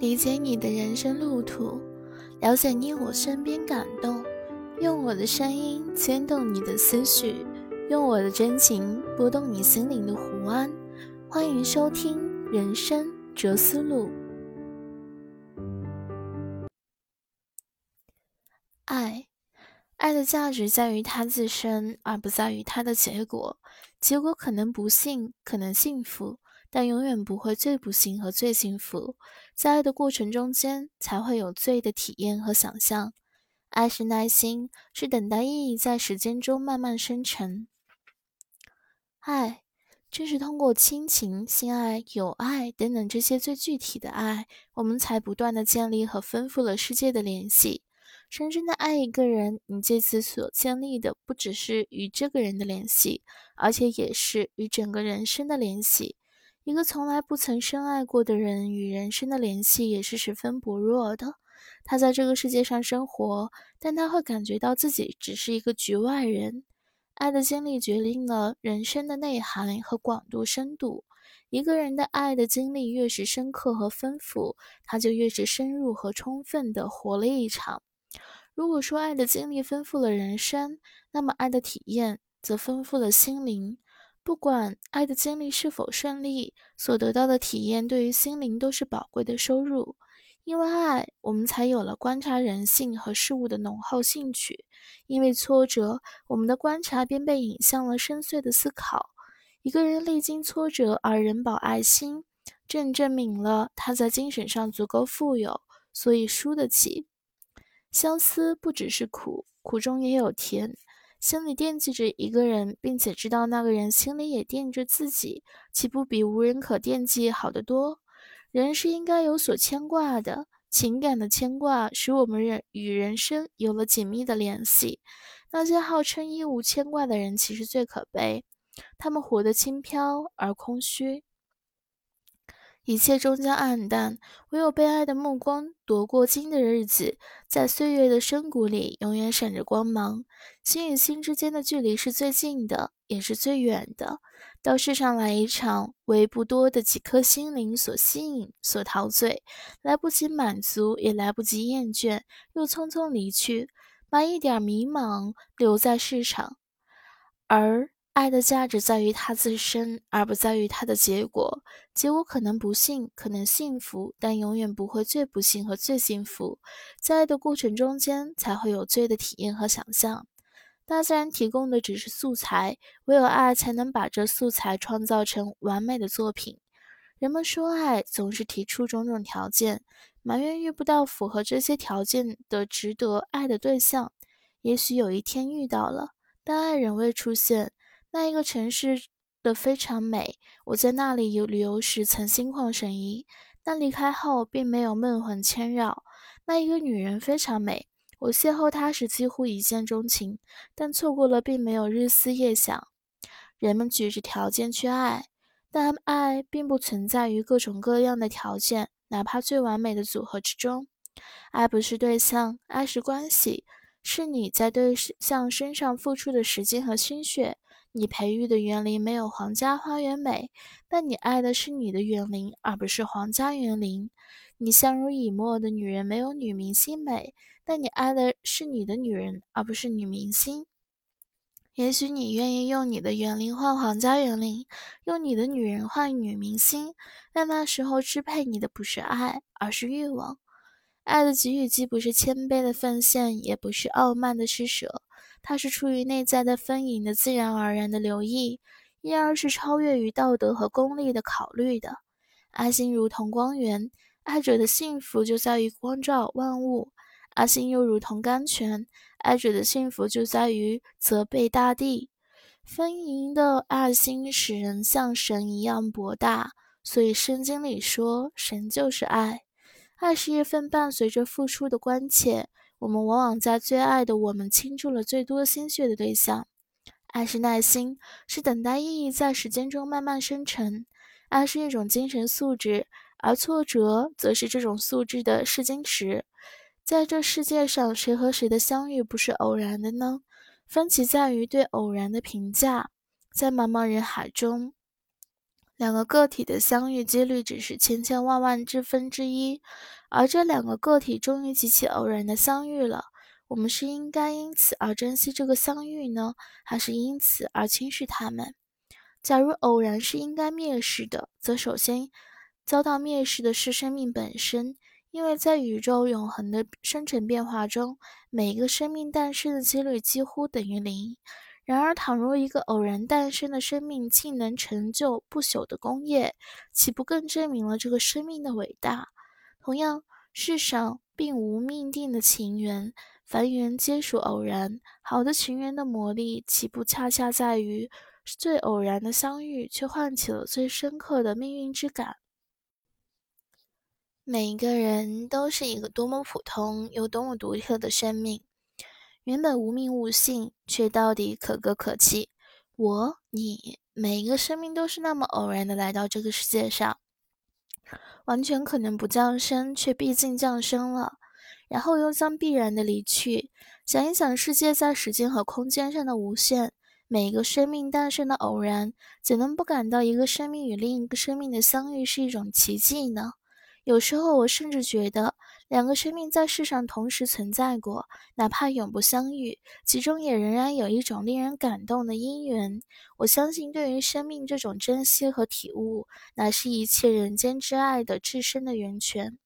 理解你的人生路途，了解你我身边感动，用我的声音牵动你的思绪，用我的真情拨动你心灵的湖岸。欢迎收听《人生哲思录》。爱，爱的价值在于它自身，而不在于它的结果。结果可能不幸，可能幸福。但永远不会最不幸和最幸福，在爱的过程中间，才会有最的体验和想象。爱是耐心，是等待意义在时间中慢慢生成。爱，正是通过亲情、性爱、友爱等等这些最具体的爱，我们才不断的建立和丰富了世界的联系。深深的爱一个人，你这次所建立的不只是与这个人的联系，而且也是与整个人生的联系。一个从来不曾深爱过的人，与人生的联系也是十分薄弱的。他在这个世界上生活，但他会感觉到自己只是一个局外人。爱的经历决定了人生的内涵和广度、深度。一个人的爱的经历越是深刻和丰富，他就越是深入和充分地活了一场。如果说爱的经历丰富了人生，那么爱的体验则丰富了心灵。不管爱的经历是否顺利，所得到的体验对于心灵都是宝贵的收入。因为爱，我们才有了观察人性和事物的浓厚兴趣；因为挫折，我们的观察便被引向了深邃的思考。一个人历经挫折而仍保爱心，正证明了他在精神上足够富有，所以输得起。相思不只是苦，苦中也有甜。心里惦记着一个人，并且知道那个人心里也惦记着自己，岂不比无人可惦记好得多？人是应该有所牵挂的，情感的牵挂使我们人与人生有了紧密的联系。那些号称一无牵挂的人，其实最可悲，他们活得轻飘而空虚。一切终将暗淡，唯有被爱的目光夺过金的日子，在岁月的深谷里永远闪着光芒。心与心之间的距离是最近的，也是最远的。到世上来一场，为不多的几颗心灵所吸引、所陶醉，来不及满足，也来不及厌倦，又匆匆离去，把一点迷茫留在世上，而。爱的价值在于它自身，而不在于它的结果。结果可能不幸，可能幸福，但永远不会最不幸和最幸福。在爱的过程中间，才会有最的体验和想象。大自然提供的只是素材，唯有爱才能把这素材创造成完美的作品。人们说爱，总是提出种种条件，埋怨遇不到符合这些条件的值得爱的对象。也许有一天遇到了，但爱仍未出现。那一个城市的非常美，我在那里游旅游时曾心旷神怡，但离开后并没有梦魂牵绕。那一个女人非常美，我邂逅她时几乎一见钟情，但错过了并没有日思夜想。人们举着条件去爱，但爱并不存在于各种各样的条件，哪怕最完美的组合之中。爱不是对象，爱是关系，是你在对象身上付出的时间和心血。你培育的园林没有皇家花园美，但你爱的是你的园林，而不是皇家园林。你相濡以沫的女人没有女明星美，但你爱的是你的女人，而不是女明星。也许你愿意用你的园林换皇家园林，用你的女人换女明星，但那时候支配你的不是爱，而是欲望。爱的给予既不是谦卑的奉献，也不是傲慢的施舍。它是出于内在的丰盈的自然而然的留意，因而是超越于道德和功利的考虑的。爱心如同光源，爱者的幸福就在于光照万物；爱心又如同甘泉，爱者的幸福就在于责备大地。丰盈的爱心使人像神一样博大，所以圣经里说，神就是爱。爱是一份伴随着付出的关切。我们往往在最爱的我们倾注了最多心血的对象。爱是耐心，是等待意义在时间中慢慢生成。爱是一种精神素质，而挫折则是这种素质的试金石。在这世界上，谁和谁的相遇不是偶然的呢？分歧在于对偶然的评价。在茫茫人海中，两个个体的相遇几率只是千千万万之分之一，而这两个个体终于极其偶然的相遇了。我们是应该因此而珍惜这个相遇呢，还是因此而轻视他们？假如偶然是应该蔑视的，则首先遭到蔑视的是生命本身，因为在宇宙永恒的生成变化中，每一个生命诞生的几率几乎等于零。然而，倘若一个偶然诞生的生命竟能成就不朽的功业，岂不更证明了这个生命的伟大？同样，世上并无命定的情缘。凡缘皆属偶然，好的情缘的魔力，岂不恰恰在于最偶然的相遇，却唤起了最深刻的命运之感？每一个人都是一个多么普通又多么独特的生命，原本无名无姓，却到底可歌可泣。我、你，每一个生命都是那么偶然的来到这个世界上，完全可能不降生，却毕竟降生了。然后又将必然的离去。想一想，世界在时间和空间上的无限，每一个生命诞生的偶然，怎能不感到一个生命与另一个生命的相遇是一种奇迹呢？有时候，我甚至觉得，两个生命在世上同时存在过，哪怕永不相遇，其中也仍然有一种令人感动的因缘。我相信，对于生命这种珍惜和体悟，乃是一切人间之爱的至深的源泉。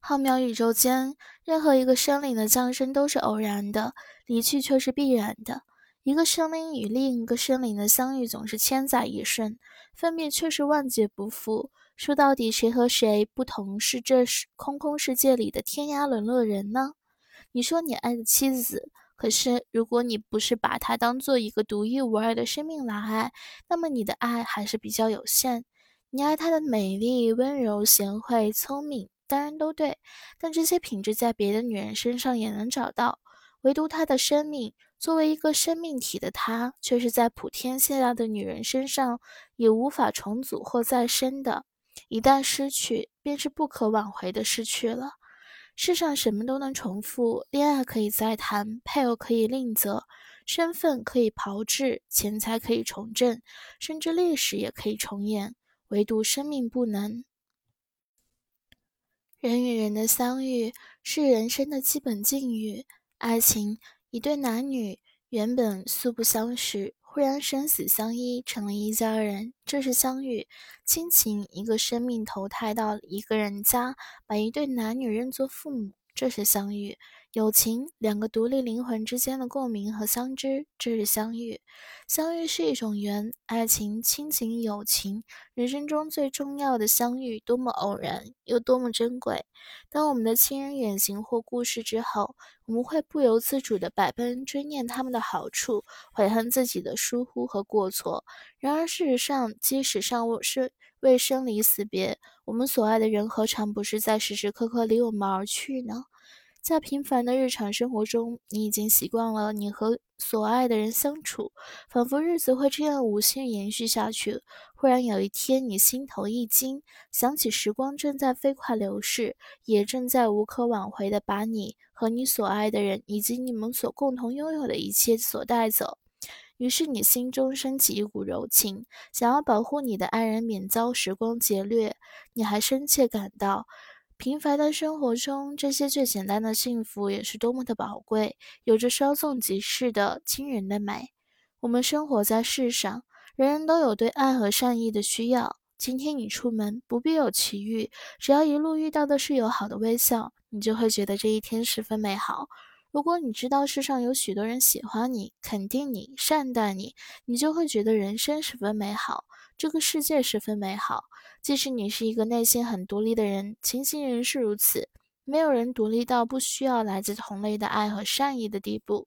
浩渺宇宙间，任何一个生灵的降生都是偶然的，离去却是必然的。一个生灵与另一个生灵的相遇总是千载一瞬，分别却是万劫不复。说到底，谁和谁不同是这空空世界里的天涯沦落人呢？你说你爱的妻子，可是如果你不是把她当做一个独一无二的生命来爱，那么你的爱还是比较有限。你爱她的美丽、温柔、贤惠、聪明。当然都对，但这些品质在别的女人身上也能找到，唯独她的生命，作为一个生命体的她，却是在普天下的女人身上也无法重组或再生的。一旦失去，便是不可挽回的失去了。世上什么都能重复，恋爱可以再谈，配偶可以另择，身份可以炮制，钱财可以重振，甚至历史也可以重演，唯独生命不能。人与人的相遇是人生的基本境遇。爱情，一对男女原本素不相识，忽然生死相依，成了一家人，这是相遇。亲情，一个生命投胎到一个人家，把一对男女认作父母，这是相遇。友情，两个独立灵魂之间的共鸣和相知，这是相遇。相遇是一种缘，爱情、亲情、友情，人生中最重要的相遇，多么偶然，又多么珍贵。当我们的亲人远行或故世之后，我们会不由自主地百般追念他们的好处，悔恨自己的疏忽和过错。然而，事实上，即使尚是未生离死别，我们所爱的人，何尝不是在时时刻刻离我们而去呢？在平凡的日常生活中，你已经习惯了你和所爱的人相处，仿佛日子会这样无限延续下去。忽然有一天，你心头一惊，想起时光正在飞快流逝，也正在无可挽回地把你和你所爱的人，以及你们所共同拥有的一切所带走。于是，你心中升起一股柔情，想要保护你的爱人免遭时光劫掠。你还深切感到。平凡的生活中，这些最简单的幸福也是多么的宝贵，有着稍纵即逝的惊人的美。我们生活在世上，人人都有对爱和善意的需要。今天你出门不必有奇遇，只要一路遇到的是友好的微笑，你就会觉得这一天十分美好。如果你知道世上有许多人喜欢你、肯定你、善待你，你就会觉得人生十分美好，这个世界十分美好。即使你是一个内心很独立的人，情形仍是如此。没有人独立到不需要来自同类的爱和善意的地步。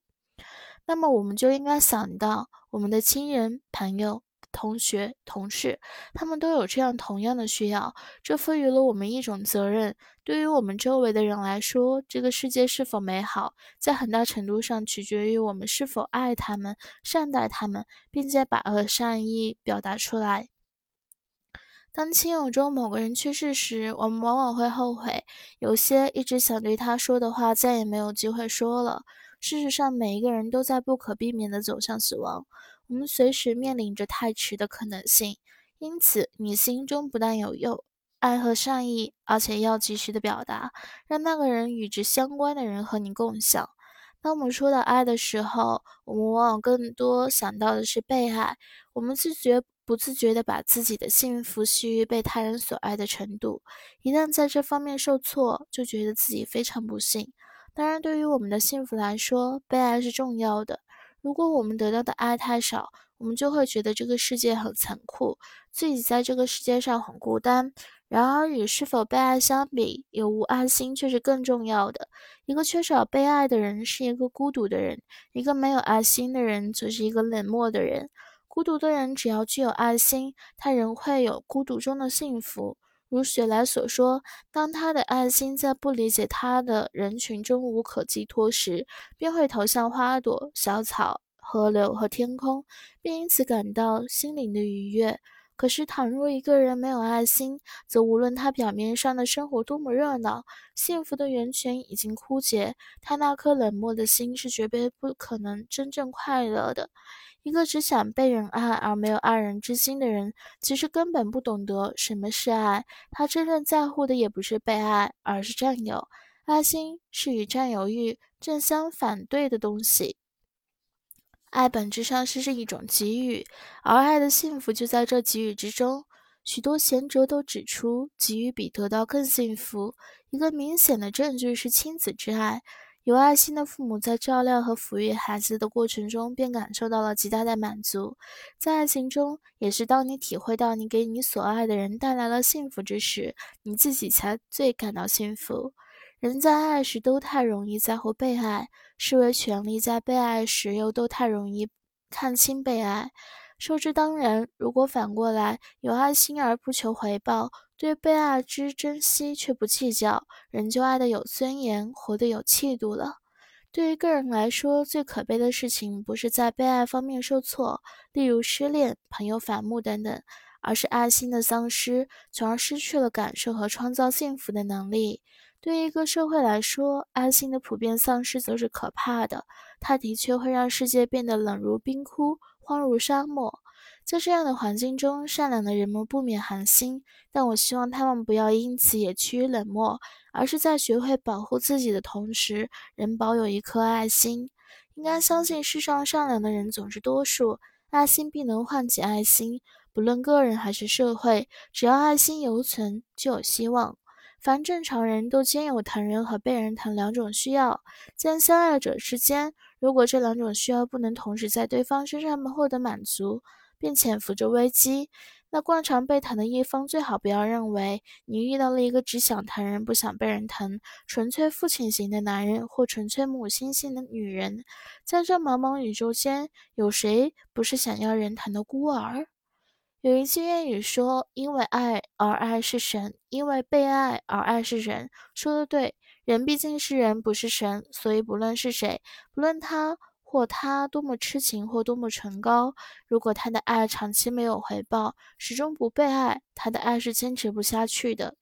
那么，我们就应该想到我们的亲人、朋友、同学、同事，他们都有这样同样的需要。这赋予了我们一种责任。对于我们周围的人来说，这个世界是否美好，在很大程度上取决于我们是否爱他们、善待他们，并且把恶善意表达出来。当亲友中某个人去世时，我们往往会后悔，有些一直想对他说的话再也没有机会说了。事实上，每一个人都在不可避免地走向死亡，我们随时面临着太迟的可能性。因此，你心中不但有爱和善意，而且要及时的表达，让那个人与之相关的人和你共享。当我们说到爱的时候，我们往往更多想到的是被爱。我们自觉不自觉地把自己的幸福系于被他人所爱的程度，一旦在这方面受挫，就觉得自己非常不幸。当然，对于我们的幸福来说，被爱是重要的。如果我们得到的爱太少，我们就会觉得这个世界很残酷，自己在这个世界上很孤单。然而，与是否被爱相比，有无爱心却是更重要的。一个缺少被爱的人是一个孤独的人，一个没有爱心的人则是一个冷漠的人。孤独的人只要具有爱心，他仍会有孤独中的幸福。如雪莱所说，当他的爱心在不理解他的人群中无可寄托时，便会投向花朵、小草、河流和天空，并因此感到心灵的愉悦。可是，倘若一个人没有爱心，则无论他表面上的生活多么热闹，幸福的源泉已经枯竭，他那颗冷漠的心是绝对不可能真正快乐的。一个只想被人爱而没有爱人之心的人，其实根本不懂得什么是爱。他真正在乎的也不是被爱，而是占有。爱心是与占有欲正相反对的东西。爱本质上是是一种给予，而爱的幸福就在这给予之中。许多贤哲都指出，给予比得到更幸福。一个明显的证据是亲子之爱。有爱心的父母在照料和抚育孩子的过程中，便感受到了极大的满足。在爱情中，也是当你体会到你给你所爱的人带来了幸福之时，你自己才最感到幸福。人在爱时都太容易在乎被爱，视为权利；在被爱时又都太容易看清被爱。受之当然，如果反过来，有爱心而不求回报，对被爱之珍惜却不计较，人就爱得有尊严，活得有气度了。对于个人来说，最可悲的事情不是在被爱方面受挫，例如失恋、朋友反目等等，而是爱心的丧失，从而失去了感受和创造幸福的能力。对于一个社会来说，爱心的普遍丧失则是可怕的。它的确会让世界变得冷如冰窟，荒如沙漠。在这样的环境中，善良的人们不免寒心。但我希望他们不要因此也趋于冷漠，而是在学会保护自己的同时，仍保有一颗爱心。应该相信，世上善良的人总是多数，爱心必能唤起爱心。不论个人还是社会，只要爱心犹存，就有希望。凡正常人都兼有疼人和被人疼两种需要，在相爱者之间，如果这两种需要不能同时在对方身上获得满足，并潜伏着危机。那惯常被疼的一方最好不要认为你遇到了一个只想疼人不想被人疼、纯粹父亲型的男人或纯粹母亲型的女人。在这茫茫宇宙间，有谁不是想要人疼的孤儿？有一句谚语说：“因为爱而爱是神，因为被爱而爱是人。”说的对，人毕竟是人，不是神，所以不论是谁，不论他或他多么痴情或多么崇高，如果他的爱长期没有回报，始终不被爱，他的爱是坚持不下去的。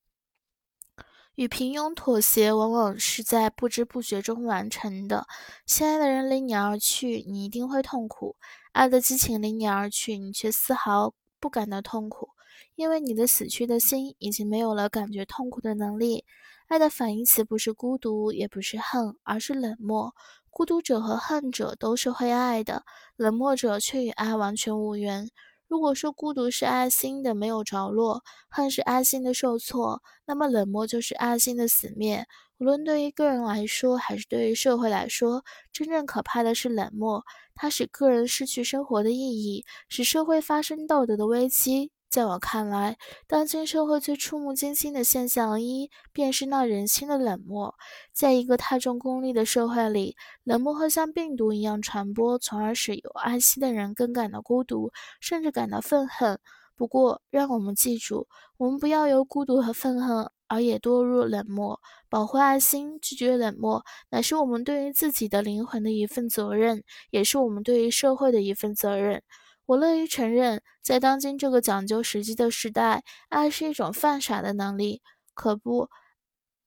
与平庸妥协，往往是在不知不觉中完成的。心爱的人离你而去，你一定会痛苦；爱的激情离你而去，你却丝毫。不感到痛苦，因为你的死去的心已经没有了感觉痛苦的能力。爱的反义词不是孤独，也不是恨，而是冷漠。孤独者和恨者都是会爱的，冷漠者却与爱完全无缘。如果说孤独是爱心的没有着落，恨是爱心的受挫，那么冷漠就是爱心的死灭。无论对于个人来说，还是对于社会来说，真正可怕的是冷漠，它使个人失去生活的意义，使社会发生道德的危机。在我看来，当今社会最触目惊心的现象一，便是那人心的冷漠。在一个太重功利的社会里，冷漠会像病毒一样传播，从而使有爱心的人更感到孤独，甚至感到愤恨。不过，让我们记住，我们不要由孤独和愤恨。而也堕入冷漠，保护爱心，拒绝冷漠，乃是我们对于自己的灵魂的一份责任，也是我们对于社会的一份责任。我乐于承认，在当今这个讲究实际的时代，爱是一种犯傻的能力。可不，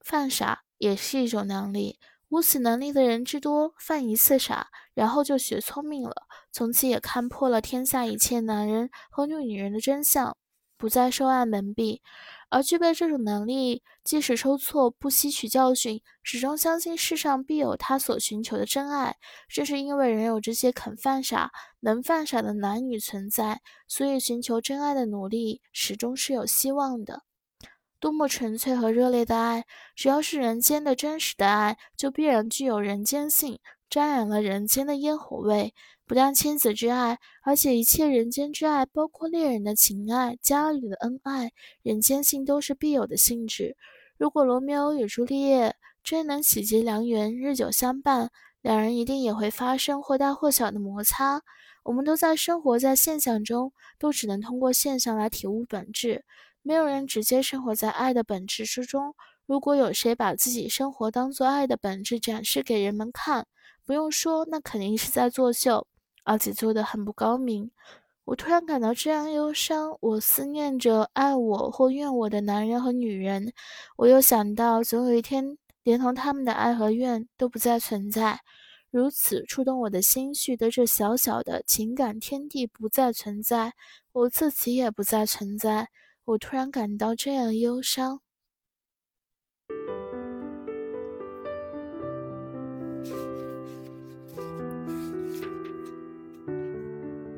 犯傻也是一种能力。无此能力的人之多，犯一次傻，然后就学聪明了，从此也看破了天下一切男人和女人的真相。不再受爱蒙蔽。而具备这种能力，即使受挫不吸取教训，始终相信世上必有他所寻求的真爱。正是因为仍有这些肯犯傻、能犯傻的男女存在，所以寻求真爱的努力始终是有希望的。多么纯粹和热烈的爱！只要是人间的真实的爱，就必然具有人间性，沾染了人间的烟火味。不但亲子之爱，而且一切人间之爱，包括恋人的情爱、家里的恩爱，人间性都是必有的性质。如果罗密欧与朱丽叶真能喜结良缘，日久相伴，两人一定也会发生或大或小的摩擦。我们都在生活在现象中，都只能通过现象来体悟本质。没有人直接生活在爱的本质之中。如果有谁把自己生活当做爱的本质展示给人们看，不用说，那肯定是在作秀。而且做得很不高明。我突然感到这样忧伤。我思念着爱我或怨我的男人和女人。我又想到，总有一天，连同他们的爱和怨都不再存在。如此触动我的心绪的这小小的情感天地不再存在，我自己也不再存在。我突然感到这样忧伤。